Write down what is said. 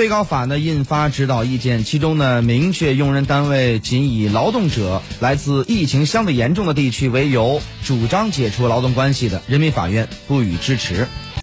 最高法呢印发指导意见其中呢明确用人单位仅以劳动者来自疫情相对严重的地区为由主张解除劳动关系的人民法院不予支持。